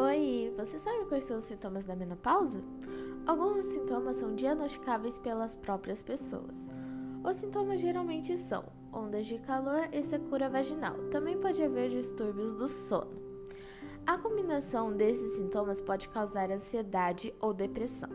Oi, você sabe quais são os sintomas da menopausa? Alguns dos sintomas são diagnosticáveis pelas próprias pessoas. Os sintomas geralmente são ondas de calor e secura vaginal. Também pode haver distúrbios do sono. A combinação desses sintomas pode causar ansiedade ou depressão.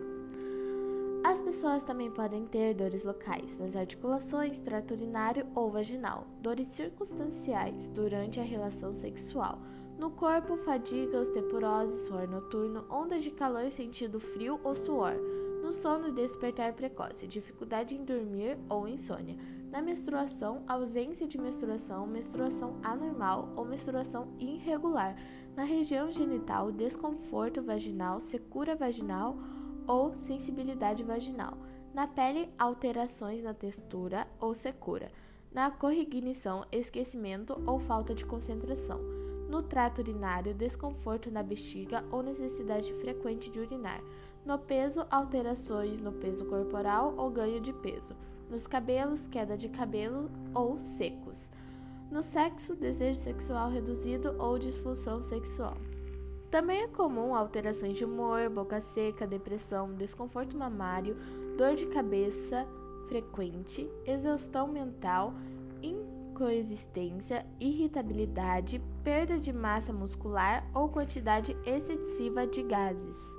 As pessoas também podem ter dores locais nas articulações, trato urinário ou vaginal, dores circunstanciais durante a relação sexual no corpo, fadiga, osteoporose, suor noturno, ondas de calor sentido frio ou suor. No sono, despertar precoce, dificuldade em dormir ou insônia. Na menstruação, ausência de menstruação, menstruação anormal ou menstruação irregular. Na região genital, desconforto vaginal, secura vaginal ou sensibilidade vaginal. Na pele, alterações na textura ou secura. Na corrignição, esquecimento ou falta de concentração no trato urinário, desconforto na bexiga ou necessidade frequente de urinar. No peso, alterações no peso corporal ou ganho de peso. Nos cabelos, queda de cabelo ou secos. No sexo, desejo sexual reduzido ou disfunção sexual. Também é comum alterações de humor, boca seca, depressão, desconforto mamário, dor de cabeça frequente, exaustão mental, coexistência, irritabilidade, perda de massa muscular ou quantidade excessiva de gases.